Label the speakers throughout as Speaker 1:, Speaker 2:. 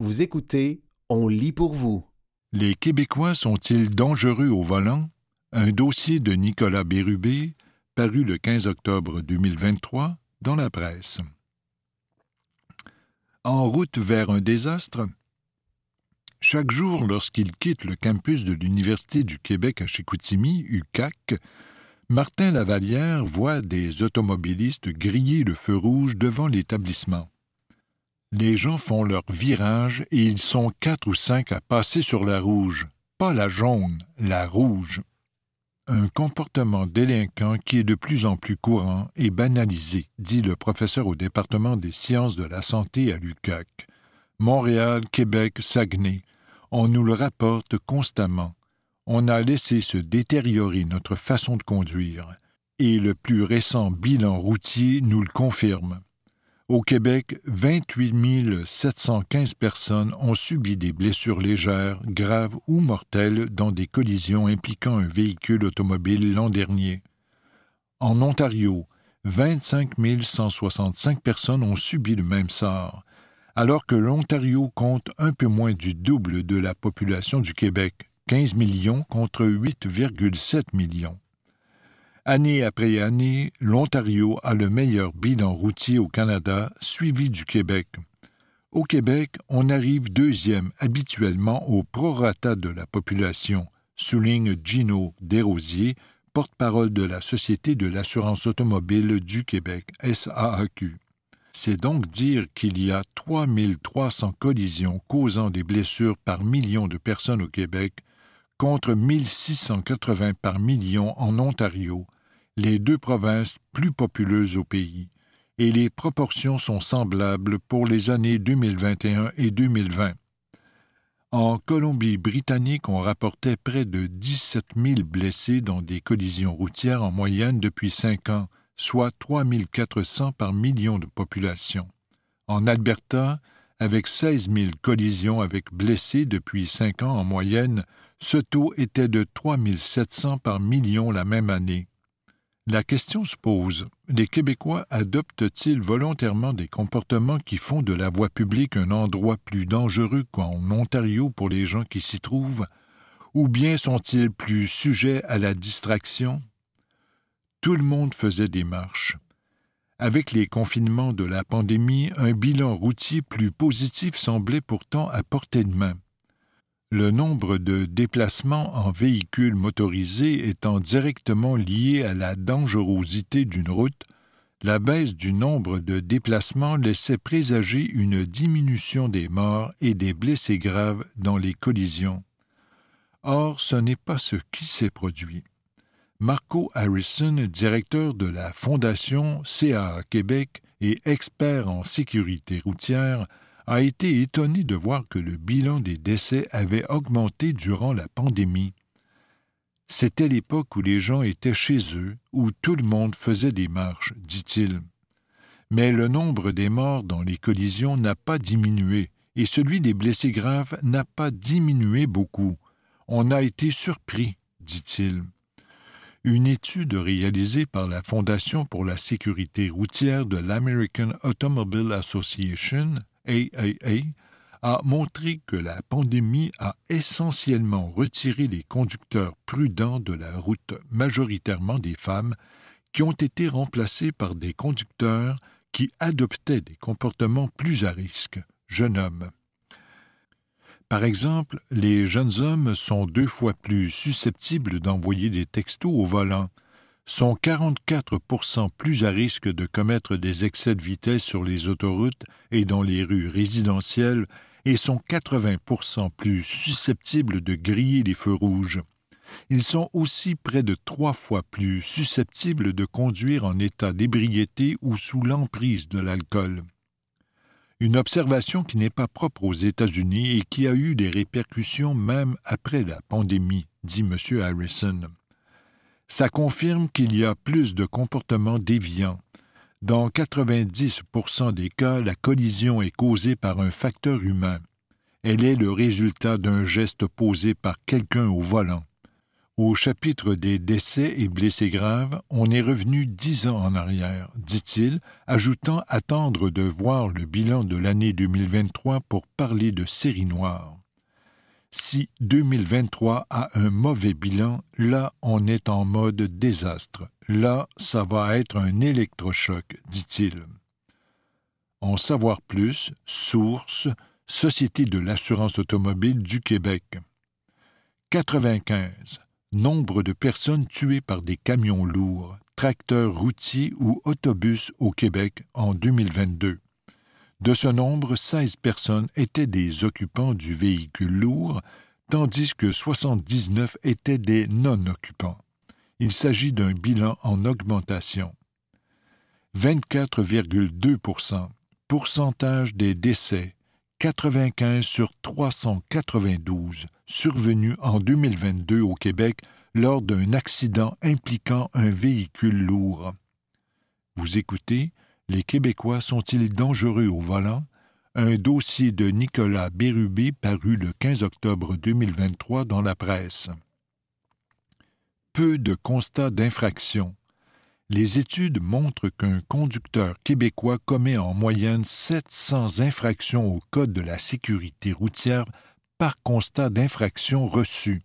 Speaker 1: Vous écoutez On lit pour vous.
Speaker 2: Les Québécois sont-ils dangereux au volant? Un dossier de Nicolas Bérubé, paru le 15 octobre 2023 dans la presse. En route vers un désastre? Chaque jour, lorsqu'il quitte le campus de l'Université du Québec à Chicoutimi, UCAC, Martin Lavalière voit des automobilistes griller le feu rouge devant l'établissement. Les gens font leur virage et ils sont quatre ou cinq à passer sur la rouge, pas la jaune, la rouge. Un comportement délinquant qui est de plus en plus courant et banalisé, dit le professeur au département des sciences de la santé à l'UCAC. Montréal, Québec, Saguenay, on nous le rapporte constamment. On a laissé se détériorer notre façon de conduire, et le plus récent bilan routier nous le confirme. Au Québec, 28 715 personnes ont subi des blessures légères, graves ou mortelles dans des collisions impliquant un véhicule automobile l'an dernier. En Ontario, 25 165 personnes ont subi le même sort, alors que l'Ontario compte un peu moins du double de la population du Québec, 15 millions contre 8,7 millions. Année après année, l'Ontario a le meilleur bilan routier au Canada, suivi du Québec. Au Québec, on arrive deuxième habituellement au prorata de la population, souligne Gino Desrosiers, porte-parole de la Société de l'assurance automobile du Québec, SAAQ. C'est donc dire qu'il y a 3300 collisions causant des blessures par million de personnes au Québec, contre 1680 par million en Ontario, les deux provinces plus populeuses au pays, et les proportions sont semblables pour les années 2021 et 2020. En Colombie-Britannique, on rapportait près de 17 000 blessés dans des collisions routières en moyenne depuis cinq ans, soit 3 400 par million de population. En Alberta, avec 16 000 collisions avec blessés depuis cinq ans en moyenne, ce taux était de 3 700 par million la même année. La question se pose les Québécois adoptent-ils volontairement des comportements qui font de la voie publique un endroit plus dangereux qu'en Ontario pour les gens qui s'y trouvent, ou bien sont-ils plus sujets à la distraction, tout le monde faisait des marches. Avec les confinements de la pandémie, un bilan routier plus positif semblait pourtant à portée de main. Le nombre de déplacements en véhicules motorisés étant directement lié à la dangerosité d'une route, la baisse du nombre de déplacements laissait présager une diminution des morts et des blessés graves dans les collisions. Or, ce n'est pas ce qui s'est produit. Marco Harrison, directeur de la Fondation CAA Québec et expert en sécurité routière, a été étonné de voir que le bilan des décès avait augmenté durant la pandémie. C'était l'époque où les gens étaient chez eux, où tout le monde faisait des marches, dit-il. Mais le nombre des morts dans les collisions n'a pas diminué, et celui des blessés graves n'a pas diminué beaucoup. On a été surpris, dit-il une étude réalisée par la Fondation pour la sécurité routière de l'American Automobile Association, A montré que la pandémie a essentiellement retiré les conducteurs prudents de la route, majoritairement des femmes, qui ont été remplacés par des conducteurs qui adoptaient des comportements plus à risque, jeunes hommes. Par exemple, les jeunes hommes sont deux fois plus susceptibles d'envoyer des textos au volant, sont 44% plus à risque de commettre des excès de vitesse sur les autoroutes et dans les rues résidentielles et sont 80% plus susceptibles de griller les feux rouges. Ils sont aussi près de trois fois plus susceptibles de conduire en état d'ébriété ou sous l'emprise de l'alcool une observation qui n'est pas propre aux États-Unis et qui a eu des répercussions même après la pandémie, dit M. Harrison. Ça confirme qu'il y a plus de comportements déviants. Dans 90% des cas, la collision est causée par un facteur humain. Elle est le résultat d'un geste posé par quelqu'un au volant. Au chapitre des décès et blessés graves, on est revenu dix ans en arrière, dit-il, ajoutant attendre de voir le bilan de l'année 2023 pour parler de série noire. Si 2023 a un mauvais bilan, là on est en mode désastre. Là, ça va être un électrochoc, dit-il. En savoir plus, source Société de l'assurance automobile du Québec. 95. Nombre de personnes tuées par des camions lourds, tracteurs routiers ou autobus au Québec en 2022. De ce nombre, 16 personnes étaient des occupants du véhicule lourd, tandis que 79 étaient des non-occupants. Il s'agit d'un bilan en augmentation. 24,2 Pourcentage des décès 95 sur 392 survenus en 2022 au Québec lors d'un accident impliquant un véhicule lourd. Vous écoutez, les Québécois sont-ils dangereux au volant? Un dossier de Nicolas Bérubé paru le 15 octobre 2023 dans la presse. Peu de constats d'infraction les études montrent qu'un conducteur québécois commet en moyenne 700 infractions au Code de la sécurité routière par constat d'infraction reçu.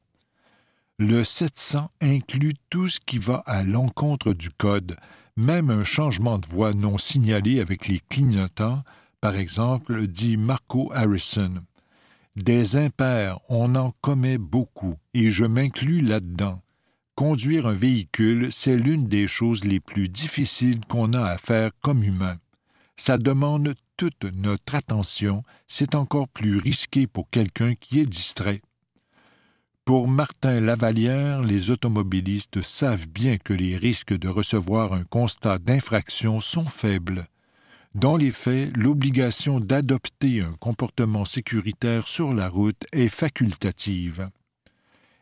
Speaker 2: Le 700 inclut tout ce qui va à l'encontre du Code, même un changement de voie non signalé avec les clignotants, par exemple, dit Marco Harrison. Des impairs, on en commet beaucoup, et je m'inclus là-dedans. Conduire un véhicule, c'est l'une des choses les plus difficiles qu'on a à faire comme humain. Ça demande toute notre attention, c'est encore plus risqué pour quelqu'un qui est distrait. Pour Martin Lavalière, les automobilistes savent bien que les risques de recevoir un constat d'infraction sont faibles. Dans les faits, l'obligation d'adopter un comportement sécuritaire sur la route est facultative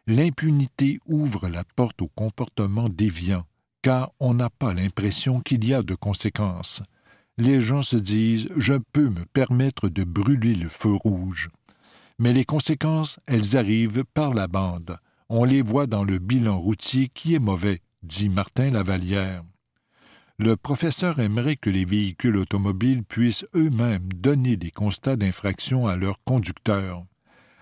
Speaker 2: l'impunité ouvre la porte au comportement déviant, car on n'a pas l'impression qu'il y a de conséquences. Les gens se disent Je peux me permettre de brûler le feu rouge. Mais les conséquences, elles arrivent par la bande. On les voit dans le bilan routier qui est mauvais, dit Martin Lavalière. Le professeur aimerait que les véhicules automobiles puissent eux-mêmes donner des constats d'infraction à leurs conducteurs.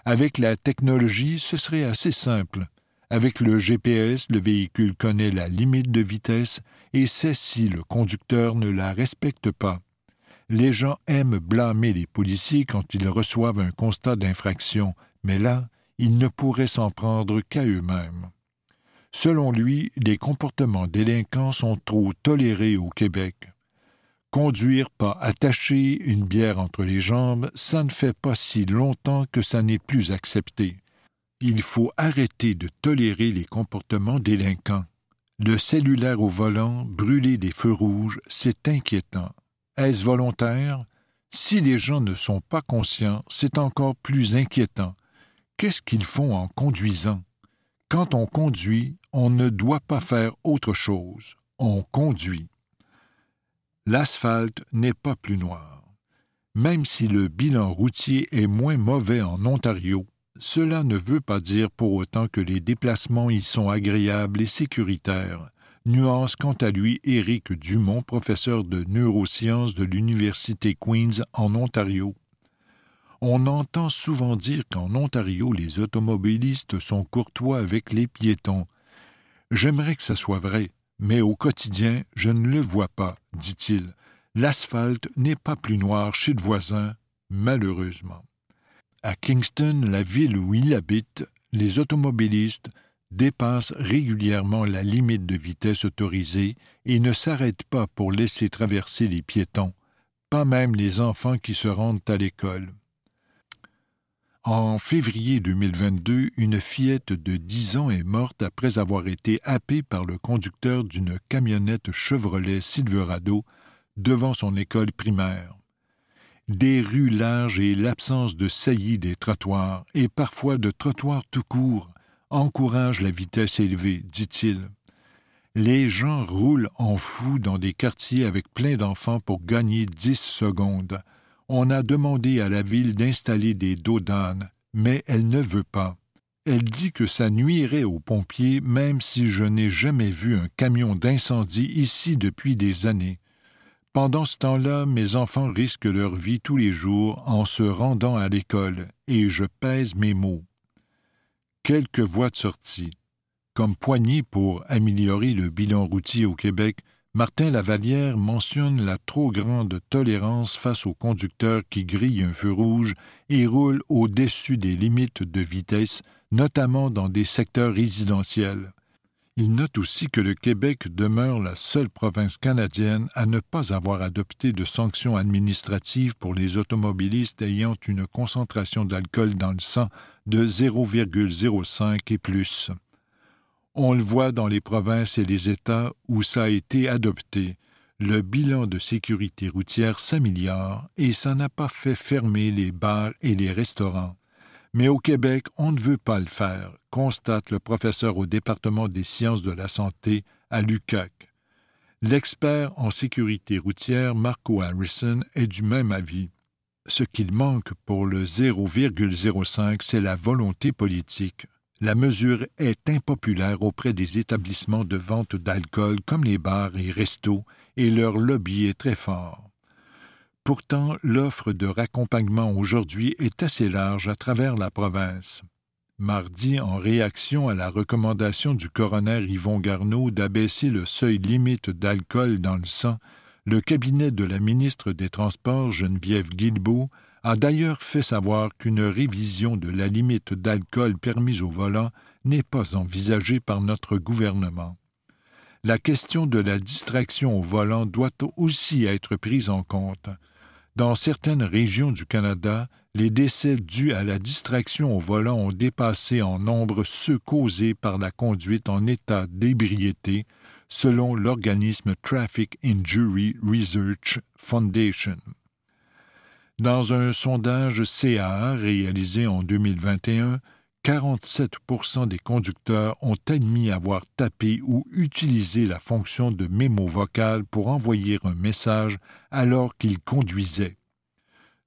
Speaker 2: Avec la technologie, ce serait assez simple. Avec le GPS, le véhicule connaît la limite de vitesse et sait si le conducteur ne la respecte pas. Les gens aiment blâmer les policiers quand ils reçoivent un constat d'infraction, mais là, ils ne pourraient s'en prendre qu'à eux-mêmes. Selon lui, les comportements délinquants sont trop tolérés au Québec. Conduire pas attaché, une bière entre les jambes, ça ne fait pas si longtemps que ça n'est plus accepté. Il faut arrêter de tolérer les comportements délinquants. Le cellulaire au volant, brûler des feux rouges, c'est inquiétant. Est-ce volontaire? Si les gens ne sont pas conscients, c'est encore plus inquiétant. Qu'est-ce qu'ils font en conduisant? Quand on conduit, on ne doit pas faire autre chose. On conduit l'asphalte n'est pas plus noir. Même si le bilan routier est moins mauvais en Ontario, cela ne veut pas dire pour autant que les déplacements y sont agréables et sécuritaires, nuance quant à lui Éric Dumont, professeur de neurosciences de l'Université Queen's en Ontario. On entend souvent dire qu'en Ontario les automobilistes sont courtois avec les piétons. J'aimerais que ça soit vrai, mais au quotidien, je ne le vois pas, dit-il. L'asphalte n'est pas plus noir chez le voisin, malheureusement. À Kingston, la ville où il habite, les automobilistes dépassent régulièrement la limite de vitesse autorisée et ne s'arrêtent pas pour laisser traverser les piétons, pas même les enfants qui se rendent à l'école. En février 2022, une fillette de 10 ans est morte après avoir été happée par le conducteur d'une camionnette Chevrolet Silverado devant son école primaire. Des rues larges et l'absence de saillies des trottoirs, et parfois de trottoirs tout court, encouragent la vitesse élevée, dit-il. Les gens roulent en fou dans des quartiers avec plein d'enfants pour gagner dix secondes on a demandé à la ville d'installer des dos mais elle ne veut pas. Elle dit que ça nuirait aux pompiers même si je n'ai jamais vu un camion d'incendie ici depuis des années. Pendant ce temps-là, mes enfants risquent leur vie tous les jours en se rendant à l'école, et je pèse mes mots. Quelques voies de sortie. Comme poignée pour améliorer le bilan routier au Québec, Martin Lavalière mentionne la trop grande tolérance face aux conducteurs qui grillent un feu rouge et roulent au-dessus des limites de vitesse, notamment dans des secteurs résidentiels. Il note aussi que le Québec demeure la seule province canadienne à ne pas avoir adopté de sanctions administratives pour les automobilistes ayant une concentration d'alcool dans le sang de 0,05 et plus. On le voit dans les provinces et les États où ça a été adopté. Le bilan de sécurité routière s'améliore et ça n'a pas fait fermer les bars et les restaurants. Mais au Québec, on ne veut pas le faire, constate le professeur au département des sciences de la santé à l'UCAC. L'expert en sécurité routière Marco Harrison est du même avis. Ce qu'il manque pour le 0,05, c'est la volonté politique. La mesure est impopulaire auprès des établissements de vente d'alcool comme les bars et restos, et leur lobby est très fort. Pourtant, l'offre de raccompagnement aujourd'hui est assez large à travers la province. Mardi, en réaction à la recommandation du coroner Yvon Garneau d'abaisser le seuil limite d'alcool dans le sang, le cabinet de la ministre des Transports, Geneviève Guilbeault, a d'ailleurs fait savoir qu'une révision de la limite d'alcool permise au volant n'est pas envisagée par notre gouvernement. La question de la distraction au volant doit aussi être prise en compte. Dans certaines régions du Canada, les décès dus à la distraction au volant ont dépassé en nombre ceux causés par la conduite en état d'ébriété, selon l'organisme Traffic Injury Research Foundation. Dans un sondage CAA réalisé en 2021, 47% des conducteurs ont admis avoir tapé ou utilisé la fonction de mémo vocal pour envoyer un message alors qu'ils conduisaient.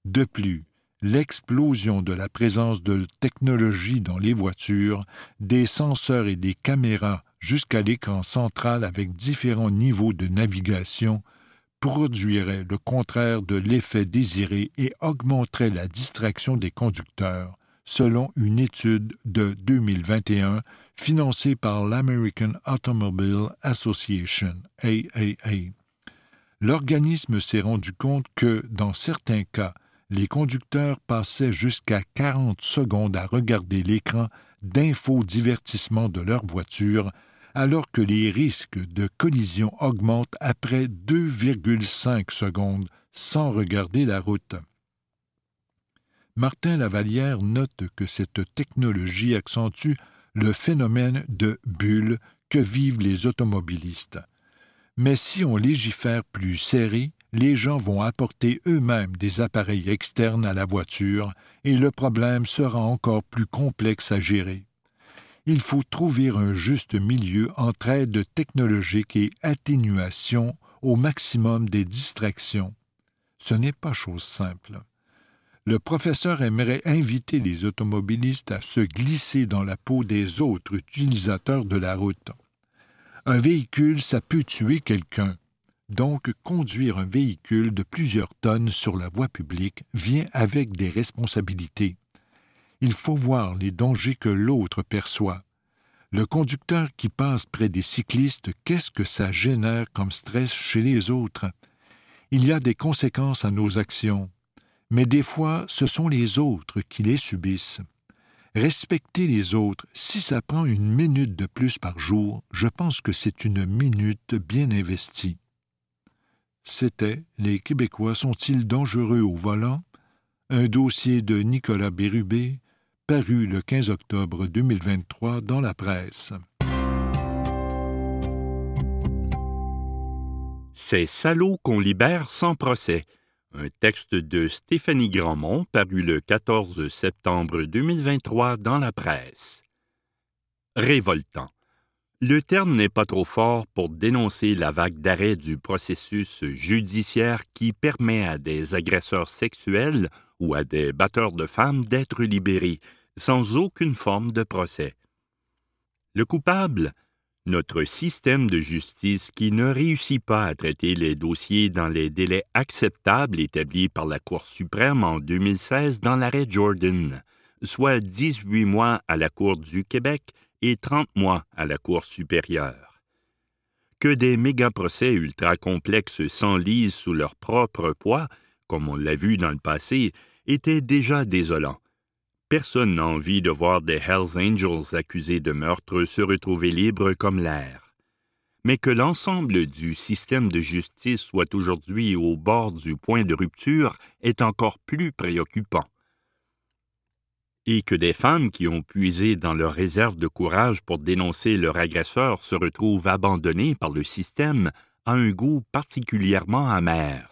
Speaker 2: De plus, l'explosion de la présence de technologies dans les voitures, des senseurs et des caméras jusqu'à l'écran central avec différents niveaux de navigation produirait le contraire de l'effet désiré et augmenterait la distraction des conducteurs, selon une étude de 2021 financée par l'American Automobile Association, AAA. L'organisme s'est rendu compte que, dans certains cas, les conducteurs passaient jusqu'à 40 secondes à regarder l'écran d'infodivertissement de leur voiture, alors que les risques de collision augmentent après 2,5 secondes sans regarder la route. Martin Lavalière note que cette technologie accentue le phénomène de bulle que vivent les automobilistes. Mais si on légifère plus serré, les gens vont apporter eux-mêmes des appareils externes à la voiture et le problème sera encore plus complexe à gérer. Il faut trouver un juste milieu entre aide technologique et atténuation au maximum des distractions. Ce n'est pas chose simple le professeur aimerait inviter les automobilistes à se glisser dans la peau des autres utilisateurs de la route. Un véhicule, ça peut tuer quelqu'un. Donc, conduire un véhicule de plusieurs tonnes sur la voie publique vient avec des responsabilités. Il faut voir les dangers que l'autre perçoit. Le conducteur qui passe près des cyclistes, qu'est-ce que ça génère comme stress chez les autres? Il y a des conséquences à nos actions, mais des fois ce sont les autres qui les subissent. Respecter les autres, si ça prend une minute de plus par jour, je pense que c'est une minute bien investie. C'était Les Québécois sont-ils dangereux au volant? Un dossier de Nicolas Bérubé, paru le 15 octobre 2023 dans la presse.
Speaker 3: C'est salaud qu'on libère sans procès un texte de Stéphanie Grandmont paru le 14 septembre 2023 dans la presse. Révoltant. Le terme n'est pas trop fort pour dénoncer la vague d'arrêt du processus judiciaire qui permet à des agresseurs sexuels ou à des batteurs de femmes d'être libérés, sans aucune forme de procès. Le coupable, notre système de justice qui ne réussit pas à traiter les dossiers dans les délais acceptables établis par la Cour suprême en 2016 dans l'arrêt Jordan, soit 18 mois à la Cour du Québec et 30 mois à la Cour supérieure. Que des méga-procès ultra complexes s'enlisent sous leur propre poids, comme on l'a vu dans le passé, était déjà désolant. Personne n'a envie de voir des Hells Angels accusés de meurtre se retrouver libres comme l'air. Mais que l'ensemble du système de justice soit aujourd'hui au bord du point de rupture est encore plus préoccupant. Et que des femmes qui ont puisé dans leur réserve de courage pour dénoncer leur agresseur se retrouvent abandonnées par le système a un goût particulièrement amer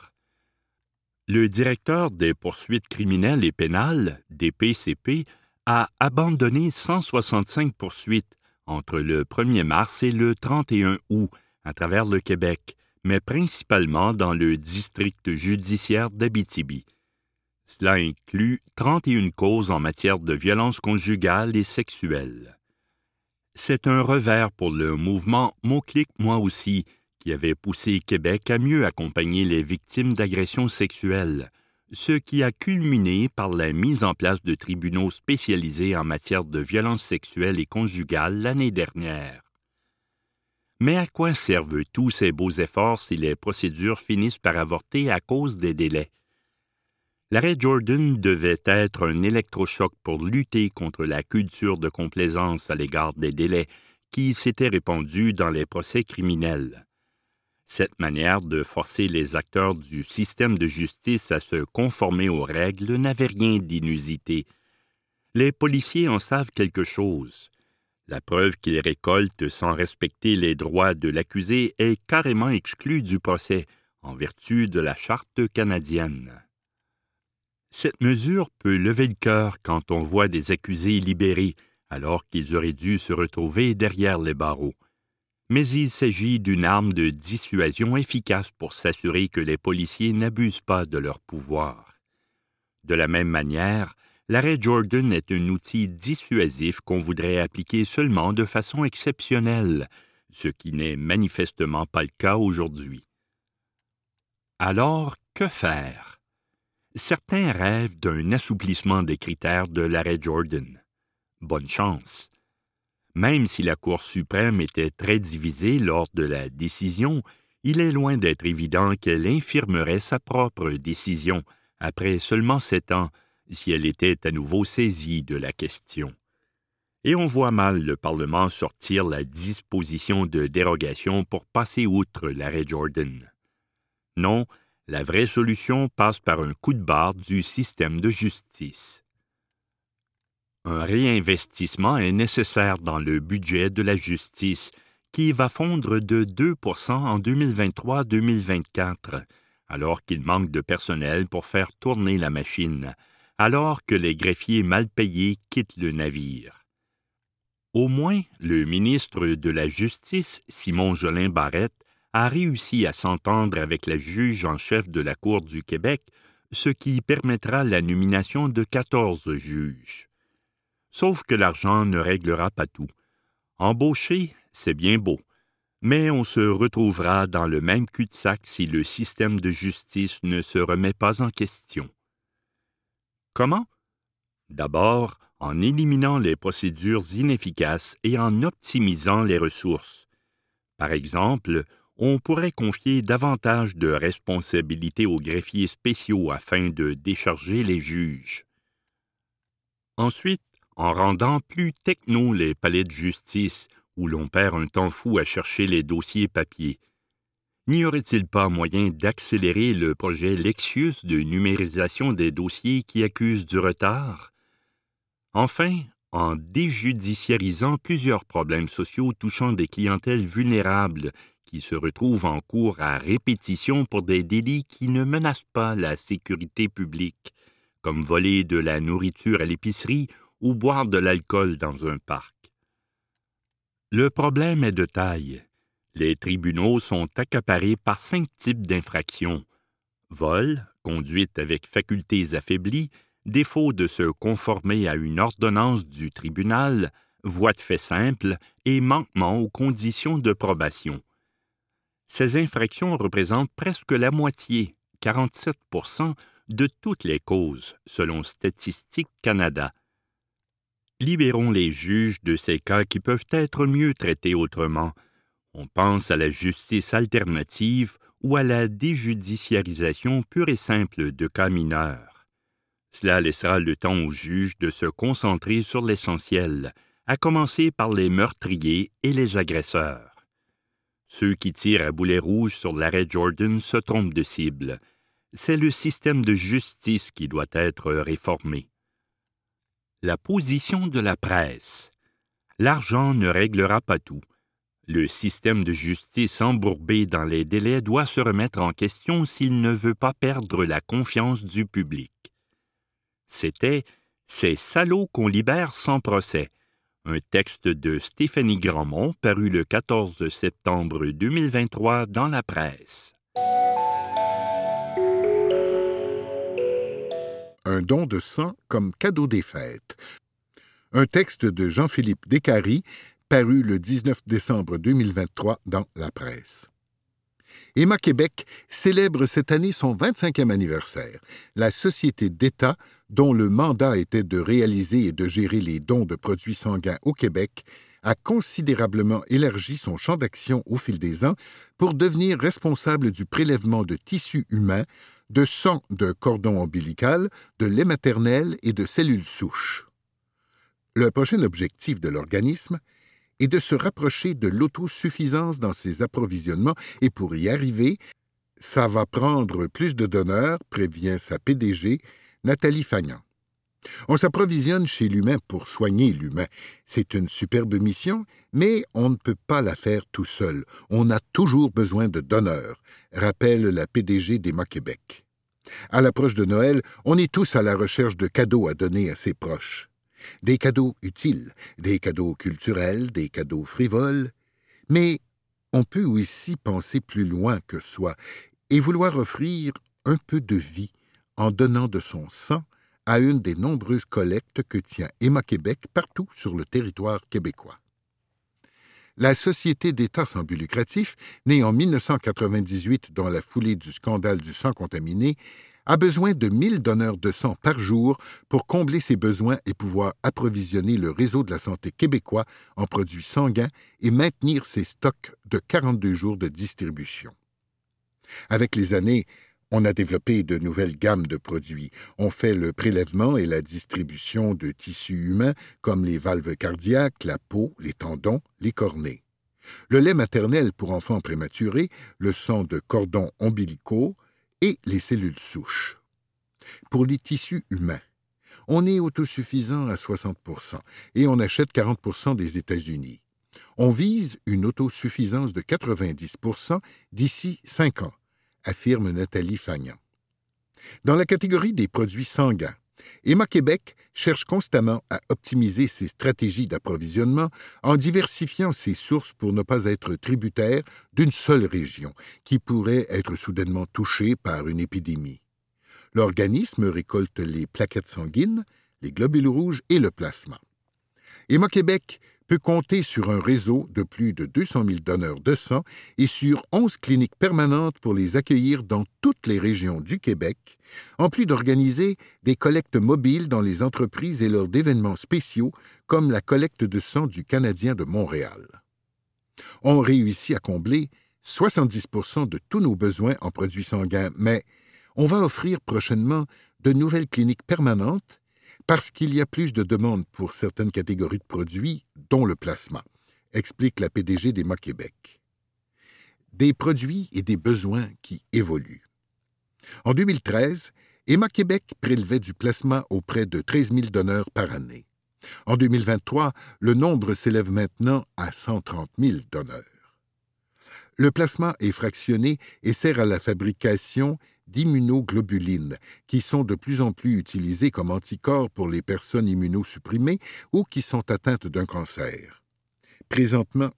Speaker 3: le directeur des poursuites criminelles et pénales, des PCP, a abandonné 165 poursuites entre le 1er mars et le 31 août à travers le Québec, mais principalement dans le district judiciaire d'Abitibi. Cela inclut 31 causes en matière de violence conjugale et sexuelle. C'est un revers pour le mouvement Moi aussi, qui avait poussé Québec à mieux accompagner les victimes d'agressions sexuelles, ce qui a culminé par la mise en place de tribunaux spécialisés en matière de violences sexuelles et conjugales l'année dernière. Mais à quoi servent tous ces beaux efforts si les procédures finissent par avorter à cause des délais? L'arrêt Jordan devait être un électrochoc pour lutter contre la culture de complaisance à l'égard des délais qui s'était répandue dans les procès criminels. Cette manière de forcer les acteurs du système de justice à se conformer aux règles n'avait rien d'inusité. Les policiers en savent quelque chose. La preuve qu'ils récoltent sans respecter les droits de l'accusé est carrément exclue du procès en vertu de la Charte canadienne. Cette mesure peut lever le cœur quand on voit des accusés libérés alors qu'ils auraient dû se retrouver derrière les barreaux mais il s'agit d'une arme de dissuasion efficace pour s'assurer que les policiers n'abusent pas de leur pouvoir. De la même manière, l'arrêt Jordan est un outil dissuasif qu'on voudrait appliquer seulement de façon exceptionnelle, ce qui n'est manifestement pas le cas aujourd'hui. Alors, que faire? Certains rêvent d'un assouplissement des critères de l'arrêt Jordan. Bonne chance. Même si la Cour suprême était très divisée lors de la décision, il est loin d'être évident qu'elle infirmerait sa propre décision après seulement sept ans si elle était à nouveau saisie de la question. Et on voit mal le Parlement sortir la disposition de dérogation pour passer outre l'arrêt Jordan. Non, la vraie solution passe par un coup de barre du système de justice un réinvestissement est nécessaire dans le budget de la justice, qui va fondre de 2% en 2023-2024, alors qu'il manque de personnel pour faire tourner la machine, alors que les greffiers mal payés quittent le navire. Au moins, le ministre de la Justice, Simon Jolin Barrette, a réussi à s'entendre avec la juge en chef de la Cour du Québec, ce qui permettra la nomination de 14 juges. Sauf que l'argent ne réglera pas tout. Embaucher, c'est bien beau, mais on se retrouvera dans le même cul-de-sac si le système de justice ne se remet pas en question. Comment? D'abord, en éliminant les procédures inefficaces et en optimisant les ressources. Par exemple, on pourrait confier davantage de responsabilités aux greffiers spéciaux afin de décharger les juges. Ensuite, en rendant plus techno les palais de justice, où l'on perd un temps fou à chercher les dossiers papier. N'y aurait-il pas moyen d'accélérer le projet Lexius de numérisation des dossiers qui accusent du retard? Enfin, en déjudiciarisant plusieurs problèmes sociaux touchant des clientèles vulnérables qui se retrouvent en cours à répétition pour des délits qui ne menacent pas la sécurité publique, comme voler de la nourriture à l'épicerie ou boire de l'alcool dans un parc. Le problème est de taille. Les tribunaux sont accaparés par cinq types d'infractions vol, conduite avec facultés affaiblies, défaut de se conformer à une ordonnance du tribunal, voie de fait simple et manquement aux conditions de probation. Ces infractions représentent presque la moitié, 47 de toutes les causes, selon Statistique Canada. Libérons les juges de ces cas qui peuvent être mieux traités autrement. On pense à la justice alternative ou à la déjudiciarisation pure et simple de cas mineurs. Cela laissera le temps aux juges de se concentrer sur l'essentiel, à commencer par les meurtriers et les agresseurs. Ceux qui tirent à boulet rouge sur l'arrêt Jordan se trompent de cible. C'est le système de justice qui doit être réformé. La position de la presse. L'argent ne réglera pas tout. Le système de justice embourbé dans les délais doit se remettre en question s'il ne veut pas perdre la confiance du public. C'était Ces salauds qu'on libère sans procès, un texte de Stéphanie Grandmont paru le 14 septembre 2023 dans la presse.
Speaker 4: Un don de sang comme cadeau des fêtes. Un texte de Jean-Philippe Descaries paru le 19 décembre 2023 dans la presse. Emma Québec célèbre cette année son 25e anniversaire. La société d'État, dont le mandat était de réaliser et de gérer les dons de produits sanguins au Québec, a considérablement élargi son champ d'action au fil des ans pour devenir responsable du prélèvement de tissus humains, de sang de cordon ombilical, de lait maternel et de cellules souches. Le prochain objectif de l'organisme et de se rapprocher de l'autosuffisance dans ses approvisionnements, et pour y arriver, ça va prendre plus de donneurs, prévient sa PDG, Nathalie Fagnan. On s'approvisionne chez l'humain pour soigner l'humain. C'est une superbe mission, mais on ne peut pas la faire tout seul. On a toujours besoin de donneurs, rappelle la PDG d'Emma Québec. À l'approche de Noël, on est tous à la recherche de cadeaux à donner à ses proches. Des cadeaux utiles, des cadeaux culturels, des cadeaux frivoles, mais on peut aussi penser plus loin que soi et vouloir offrir un peu de vie en donnant de son sang à une des nombreuses collectes que tient Emma Québec partout sur le territoire québécois. La Société d'État sans but lucratif, née en 1998 dans la foulée du scandale du sang contaminé, a besoin de 1000 donneurs de sang par jour pour combler ses besoins et pouvoir approvisionner le réseau de la santé québécois en produits sanguins et maintenir ses stocks de 42 jours de distribution. Avec les années, on a développé de nouvelles gammes de produits. On fait le prélèvement et la distribution de tissus humains comme les valves cardiaques, la peau, les tendons, les cornets. Le lait maternel pour enfants prématurés, le sang de cordons ombilicaux, et les cellules souches. Pour les tissus humains, on est autosuffisant à 60 et on achète 40 des États-Unis. On vise une autosuffisance de 90 d'ici cinq ans, affirme Nathalie Fagnan. Dans la catégorie des produits sanguins, Emma Québec cherche constamment à optimiser ses stratégies d'approvisionnement en diversifiant ses sources pour ne pas être tributaire d'une seule région qui pourrait être soudainement touchée par une épidémie. L'organisme récolte les plaquettes sanguines, les globules rouges et le plasma. Emma Québec peut compter sur un réseau de plus de 200 000 donneurs de sang et sur 11 cliniques permanentes pour les accueillir dans toutes les régions du Québec, en plus d'organiser des collectes mobiles dans les entreprises et lors d'événements spéciaux comme la collecte de sang du Canadien de Montréal. On réussit à combler 70% de tous nos besoins en produits sanguins, mais on va offrir prochainement de nouvelles cliniques permanentes parce qu'il y a plus de demandes pour certaines catégories de produits, dont le plasma, explique la PDG d'Emma Québec. Des produits et des besoins qui évoluent. En 2013, Emma Québec prélevait du plasma auprès de 13 000 donneurs par année. En 2023, le nombre s'élève maintenant à 130 000 donneurs. Le plasma est fractionné et sert à la fabrication d'immunoglobulines, qui sont de plus en plus utilisées comme anticorps pour les personnes immunosupprimées ou qui sont atteintes d'un cancer. Présentement,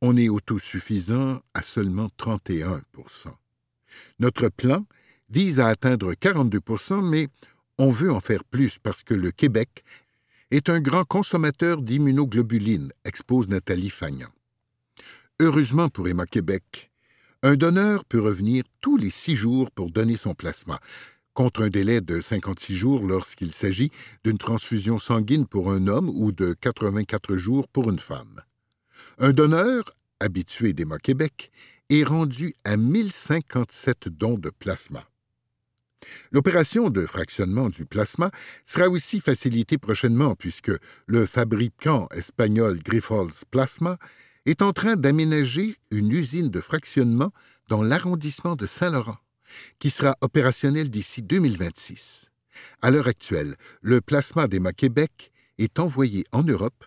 Speaker 4: on est autosuffisant à seulement 31% Notre plan vise à atteindre 42% mais On veut en faire plus parce que le Québec est un grand consommateur d'immunoglobulines, expose Nathalie Fagnan. Heureusement pour Emma Québec, un donneur peut revenir tous les six jours pour donner son plasma, contre un délai de 56 jours lorsqu'il s'agit d'une transfusion sanguine pour un homme ou de 84 jours pour une femme. Un donneur, habitué d'Emma Québec, est rendu à 1057 dons de plasma. L'opération de fractionnement du plasma sera aussi facilitée prochainement puisque le fabricant espagnol Grifols Plasma est en train d'aménager une usine de fractionnement dans l'arrondissement de Saint-Laurent, qui sera opérationnelle d'ici 2026. À l'heure actuelle, le plasma d'Emma Québec est envoyé en Europe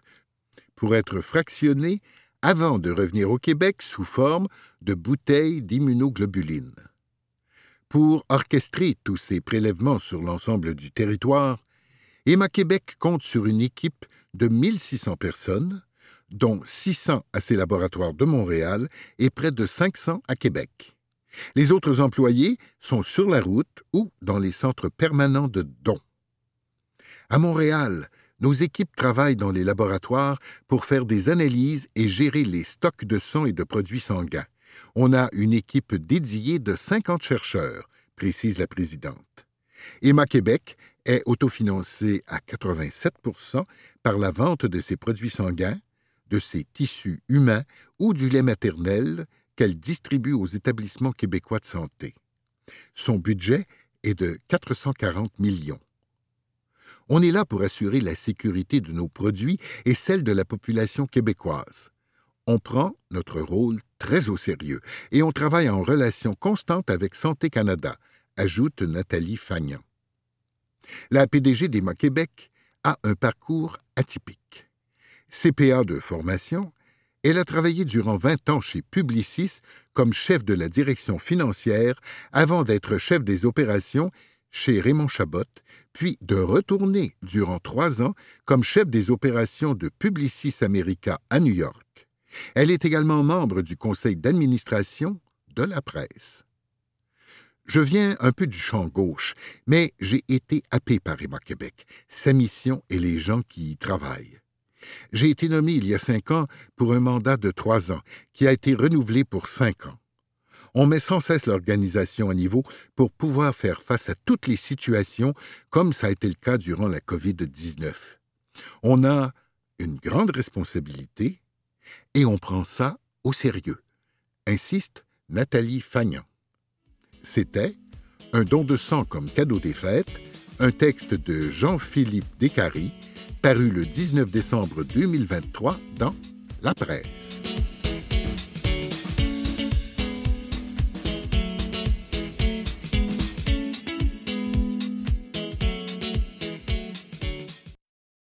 Speaker 4: pour être fractionné avant de revenir au Québec sous forme de bouteilles d'immunoglobulines. Pour orchestrer tous ces prélèvements sur l'ensemble du territoire, Emma Québec compte sur une équipe de 1600 personnes, dont 600 à ses laboratoires de Montréal et près de 500 à Québec. Les autres employés sont sur la route ou dans les centres permanents de dons. À Montréal, nos équipes travaillent dans les laboratoires pour faire des analyses et gérer les stocks de sang et de produits sanguins. On a une équipe dédiée de 50 chercheurs, précise la présidente. Emma Québec est autofinancée à 87% par la vente de ses produits sanguins, de ses tissus humains ou du lait maternel qu'elle distribue aux établissements québécois de santé. Son budget est de 440 millions. On est là pour assurer la sécurité de nos produits et celle de la population québécoise. On prend notre rôle très au sérieux et on travaille en relation constante avec Santé Canada, ajoute Nathalie Fagnan. La PDG d'Emma Québec a un parcours atypique. CPA de formation, elle a travaillé durant 20 ans chez Publicis comme chef de la direction financière avant d'être chef des opérations chez Raymond Chabot, puis de retourner durant trois ans comme chef des opérations de Publicis America à New York. Elle est également membre du conseil d'administration de la presse. Je viens un peu du champ gauche, mais j'ai été happé par Emma Québec, sa mission et les gens qui y travaillent. J'ai été nommé il y a cinq ans pour un mandat de trois ans, qui a été renouvelé pour cinq ans. On met sans cesse l'organisation à niveau pour pouvoir faire face à toutes les situations, comme ça a été le cas durant la COVID-19. On a une grande responsabilité et on prend ça au sérieux, insiste Nathalie Fagnan. C'était Un don de sang comme cadeau des fêtes, un texte de Jean-Philippe Descaries, paru le 19 décembre 2023 dans La Presse.